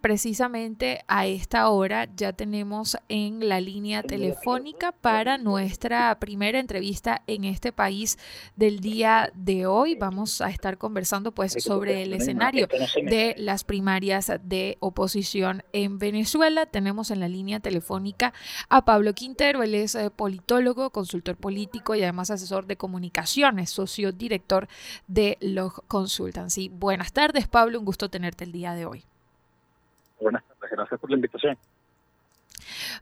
Precisamente a esta hora ya tenemos en la línea telefónica para nuestra primera entrevista en este país del día de hoy. Vamos a estar conversando pues sobre el escenario de las primarias de oposición en Venezuela. Tenemos en la línea telefónica a Pablo Quintero, él es eh, politólogo, consultor político y además asesor de comunicaciones, socio director de Log Consultancy. Buenas tardes, Pablo, un gusto tenerte el día de hoy. Buenas tardes, gracias por la invitación.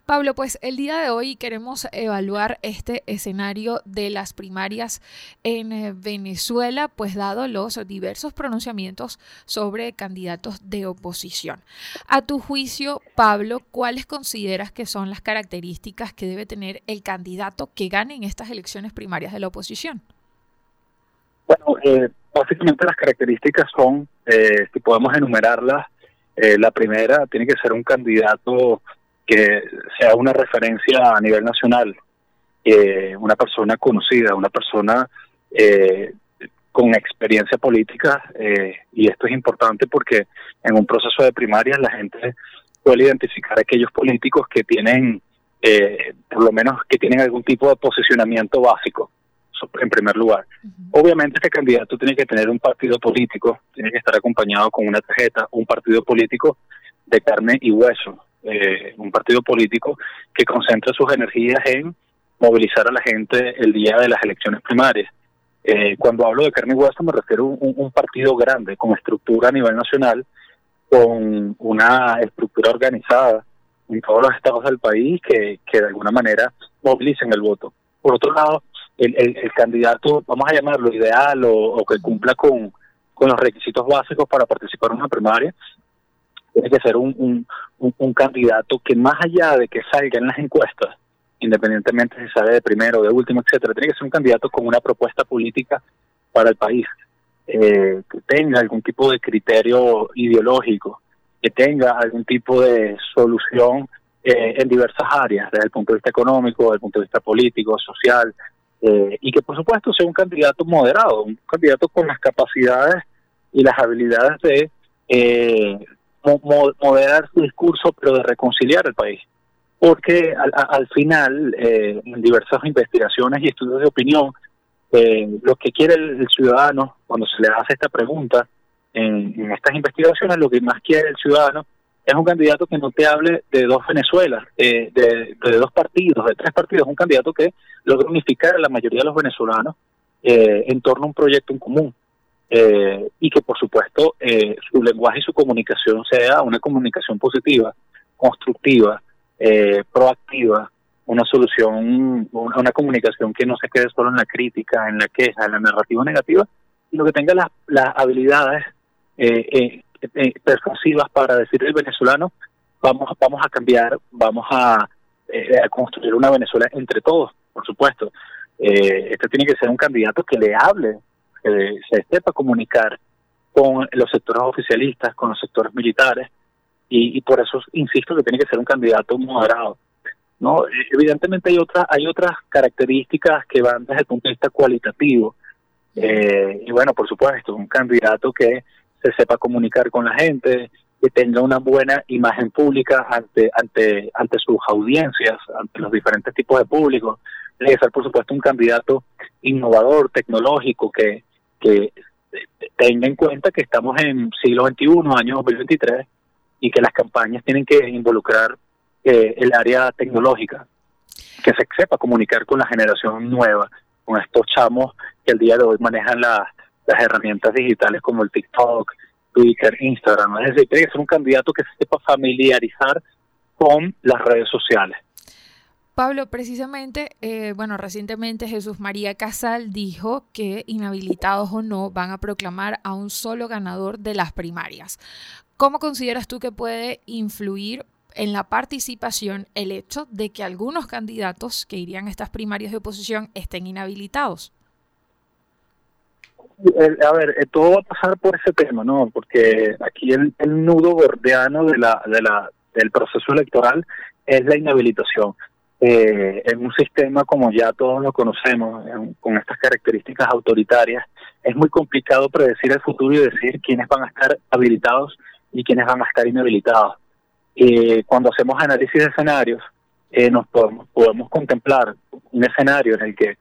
Pablo, pues el día de hoy queremos evaluar este escenario de las primarias en eh, Venezuela, pues dado los diversos pronunciamientos sobre candidatos de oposición. A tu juicio, Pablo, ¿cuáles consideras que son las características que debe tener el candidato que gane en estas elecciones primarias de la oposición? Bueno, eh, básicamente las características son, eh, si podemos enumerarlas, eh, la primera tiene que ser un candidato que sea una referencia a nivel nacional, eh, una persona conocida, una persona eh, con experiencia política, y esto es importante porque en un proceso de primarias la gente puede identificar a aquellos políticos que tienen, por lo menos, que tienen algún tipo de posicionamiento básico en primer lugar. Obviamente este candidato tiene que tener un partido político, tiene que estar acompañado con una tarjeta, un partido político de carne y hueso, eh, un partido político que concentre sus energías en movilizar a la gente el día de las elecciones primarias. Eh, cuando hablo de carne y hueso me refiero a un, partido grande, con estructura a nivel nacional, con una estructura organizada en todos los estados del país que, que de alguna manera movilicen el voto. Por otro lado, el, el, candidato, vamos a llamarlo ideal o, que cumpla con, con los requisitos básicos para participar en una primaria, tiene que ser un, un, candidato que más allá de que salga en las encuestas, independientemente si sale de primero, de último, etcétera, tiene que ser un candidato con una propuesta política para el país, eh, que tenga algún tipo de criterio ideológico, que tenga algún tipo de solución eh, en diversas áreas, desde el punto de vista económico, desde el punto de vista político, social, eh, y que por supuesto sea un candidato moderado, un candidato con las capacidades y las habilidades de eh, moderar su discurso, pero de reconciliar el país. Porque al, final, eh, en diversas investigaciones y estudios de opinión, lo que quiere el, ciudadano, cuando se le hace esta pregunta en estas investigaciones, lo que más quiere el ciudadano es un candidato que no te hable de dos Venezuelas, de, de, dos partidos, de tres partidos, es un candidato que logra unificar a la mayoría de los venezolanos eh, en torno a un proyecto en común. Eh, y que por supuesto eh, su lenguaje y su comunicación sea una comunicación positiva, constructiva, proactiva, una solución, una, comunicación que no se quede solo en la crítica, en la queja, en la narrativa negativa, sino que tenga las, las habilidades eh, eh, persuasivas para decir al venezolano, vamos, vamos a cambiar, vamos a, eh, a construir una Venezuela entre todos, por supuesto. Eh, este tiene que ser un candidato que le hable, que se sepa comunicar con los sectores oficialistas, con los sectores militares, y, por eso insisto que tiene que ser un candidato moderado. no Evidentemente hay otras, hay otras características que van desde el punto de vista cualitativo. Eh, y bueno, por supuesto, un candidato que se sepa comunicar con la gente, que tenga una buena imagen pública ante ante ante sus audiencias, ante los diferentes tipos de público. Tiene que ser, por supuesto, un candidato innovador, tecnológico, que, que tenga en cuenta que estamos en siglo XXI, año 2023, y que las campañas tienen que involucrar eh, el área tecnológica, que se sepa comunicar con la generación nueva, con estos chamos que el día de hoy manejan las las herramientas digitales como el TikTok, Twitter, Instagram. Es decir, que ser un candidato que se sepa familiarizar con las redes sociales. Pablo, precisamente, eh, bueno, recientemente Jesús María Casal dijo que inhabilitados o no van a proclamar a un solo ganador de las primarias. ¿Cómo consideras tú que puede influir en la participación el hecho de que algunos candidatos que irían a estas primarias de oposición estén inhabilitados? A ver, eh, todo va a pasar por ese tema, ¿no? Porque aquí el, nudo gordiano de la, de la, del proceso electoral es la inhabilitación. eh, en un sistema como ya todos lo conocemos, con estas características autoritarias, es muy complicado predecir el futuro y decir quiénes van a estar habilitados y quiénes van a estar inhabilitados. Eh, cuando hacemos análisis de escenarios, eh, nos podemos, podemos contemplar un escenario en el que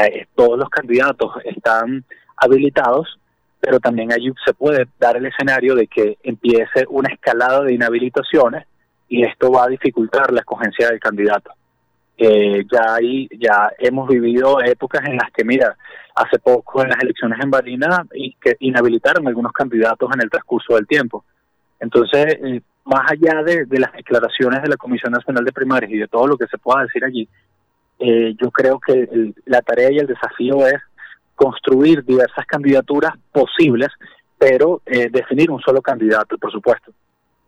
eh, todos los candidatos están habilitados, pero también allí se puede dar el escenario de que empiece una escalada de inhabilitaciones y esto va a dificultar la escogencia del candidato. Eh, ya ahí ya hemos vivido épocas en las que, mira, hace poco en las elecciones en Barina y que inhabilitaron algunos candidatos en el transcurso del tiempo. Entonces, eh, más allá de, las declaraciones de la Comisión Nacional de Primarias y de todo lo que se pueda decir allí, eh, yo creo que la tarea y el desafío es construir diversas candidaturas posibles, pero definir un solo candidato, por supuesto.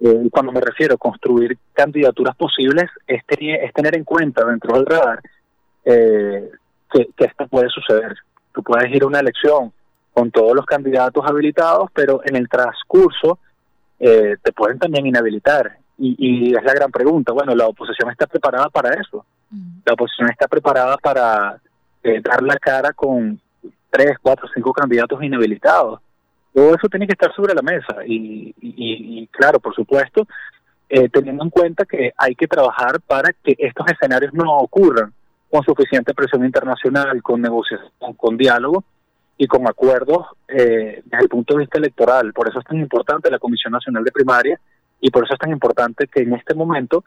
Eh, cuando me refiero a construir candidaturas posibles, es, es tener en cuenta dentro del radar eh, que, esto puede suceder. Tú puedes ir a una elección con todos los candidatos habilitados, pero en el transcurso eh, te pueden también inhabilitar. Y, y, es la gran pregunta. Bueno, la oposición está preparada para eso. Mm. La oposición está preparada para eh, dar la cara con tres, cuatro, cinco candidatos inhabilitados. Todo eso tiene que estar sobre la mesa y, claro, por supuesto, eh, teniendo en cuenta que hay que trabajar para que estos escenarios no ocurran con suficiente presión internacional, con negociación, con diálogo y con acuerdos eh, desde el punto de vista electoral. Por eso es tan importante la Comisión Nacional de Primaria y por eso es tan importante que en este momento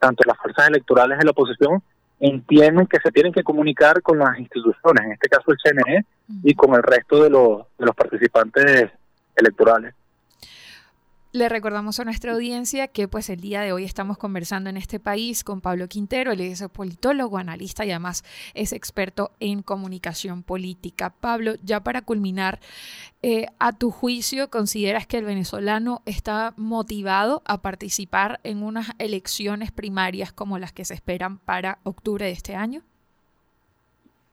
tanto las fuerzas electorales de la oposición entienden que se tienen que comunicar con las instituciones, en este caso el CNE, y con el resto de los, de los participantes electorales. Le recordamos a nuestra audiencia que pues el día de hoy estamos conversando en este país con Pablo Quintero, él es politólogo, analista y además es experto en comunicación política. Pablo, ya para culminar, eh, a tu juicio, ¿consideras que el venezolano está motivado a participar en unas elecciones primarias como las que se esperan para octubre de este año?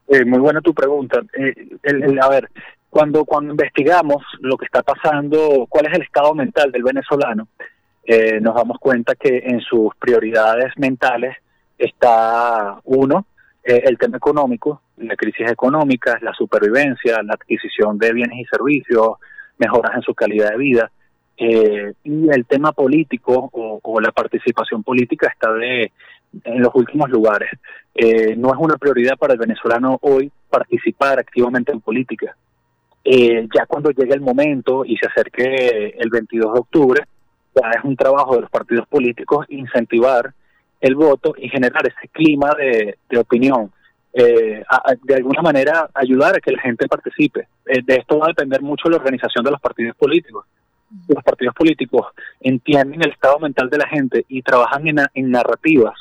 Eh, muy buena tu pregunta. Eh, a ver, cuando, cuando investigamos lo que está pasando, cuál es el estado mental del venezolano, eh, nos damos cuenta que en sus prioridades mentales está uno, eh, el tema económico, la crisis económica, la supervivencia, la adquisición de bienes y servicios, mejoras en su calidad de vida, eh, y el tema político o, o, la participación política está de en los últimos lugares. no es una prioridad para el venezolano hoy participar activamente en política. Eh, ya cuando llegue el momento y se acerque el 22 de octubre, ya es un trabajo de los partidos políticos incentivar el voto y generar ese clima de, opinión. Eh, de alguna manera ayudar a que la gente participe. Eh, de esto va a depender mucho la organización de los partidos políticos. Los partidos políticos entienden el estado mental de la gente y trabajan en, en narrativas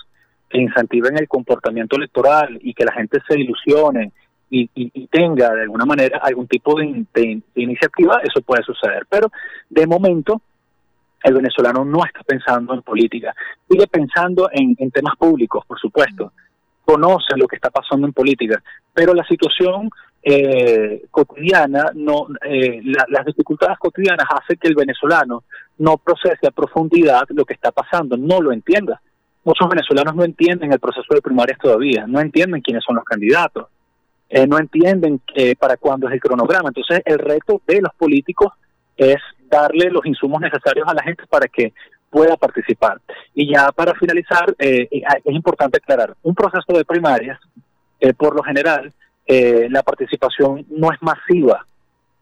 que incentiven el comportamiento electoral y que la gente se ilusione y, tenga de alguna manera algún tipo de, iniciativa, eso puede suceder. Pero de momento el venezolano no está pensando en política, sigue pensando en, temas públicos, por supuesto, conoce lo que está pasando en política, pero la situación eh, cotidiana, no, eh, las dificultades cotidianas hacen que el venezolano no procese a profundidad lo que está pasando, no lo entienda. Muchos venezolanos no entienden el proceso de primarias todavía, no entienden quiénes son los candidatos, eh, no entienden eh, para cuándo es el cronograma. Entonces, el reto de los políticos es darle los insumos necesarios a la gente para que pueda participar. Y ya para finalizar, eh, es importante aclarar, un proceso de primarias, por lo general, la participación no es masiva.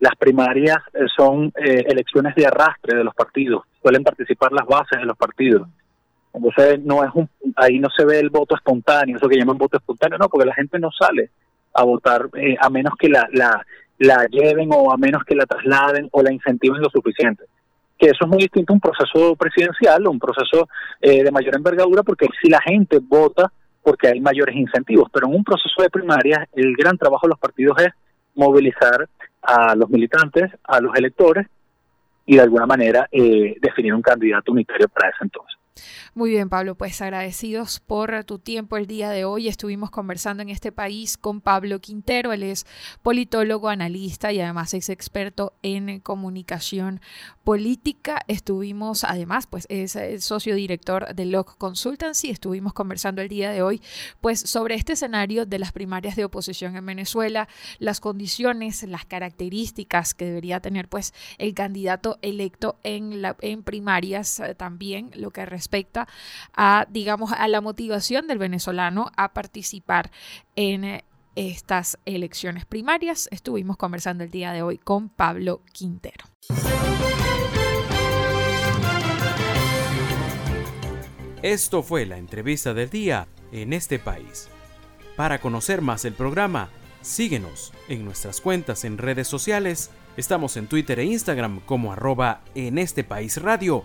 Las primarias son elecciones de arrastre de los partidos, suelen participar las bases de los partidos. Entonces, no es un, ahí no se ve el voto espontáneo, eso que llaman voto espontáneo, no, porque la gente no sale a votar eh, a menos que la, la, la lleven o a menos que la trasladen o la incentiven lo suficiente. Que eso es muy distinto a un proceso presidencial o un proceso eh, de mayor envergadura, porque si la gente vota porque hay mayores incentivos, pero en un proceso de primarias el gran trabajo de los partidos es movilizar a los militantes, a los electores y de alguna manera eh, definir un candidato unitario para ese entonces. Muy bien, Pablo, pues agradecidos por tu tiempo el día de hoy. Estuvimos conversando en este país con Pablo Quintero, él es politólogo, analista y además es experto en comunicación política. Estuvimos, además, pues es el socio director de Locke Consultancy. Estuvimos conversando el día de hoy, pues sobre este escenario de las primarias de oposición en Venezuela, las condiciones, las características que debería tener, pues, el candidato electo en, la, en primarias, eh, también lo que respecta a, digamos, a la motivación del venezolano a participar en eh, estas elecciones primarias. Estuvimos conversando el día de hoy con Pablo Quintero. Esto fue la entrevista del día en este país. Para conocer más el programa, síguenos en nuestras cuentas en redes sociales. Estamos en Twitter e Instagram como arroba en este país radio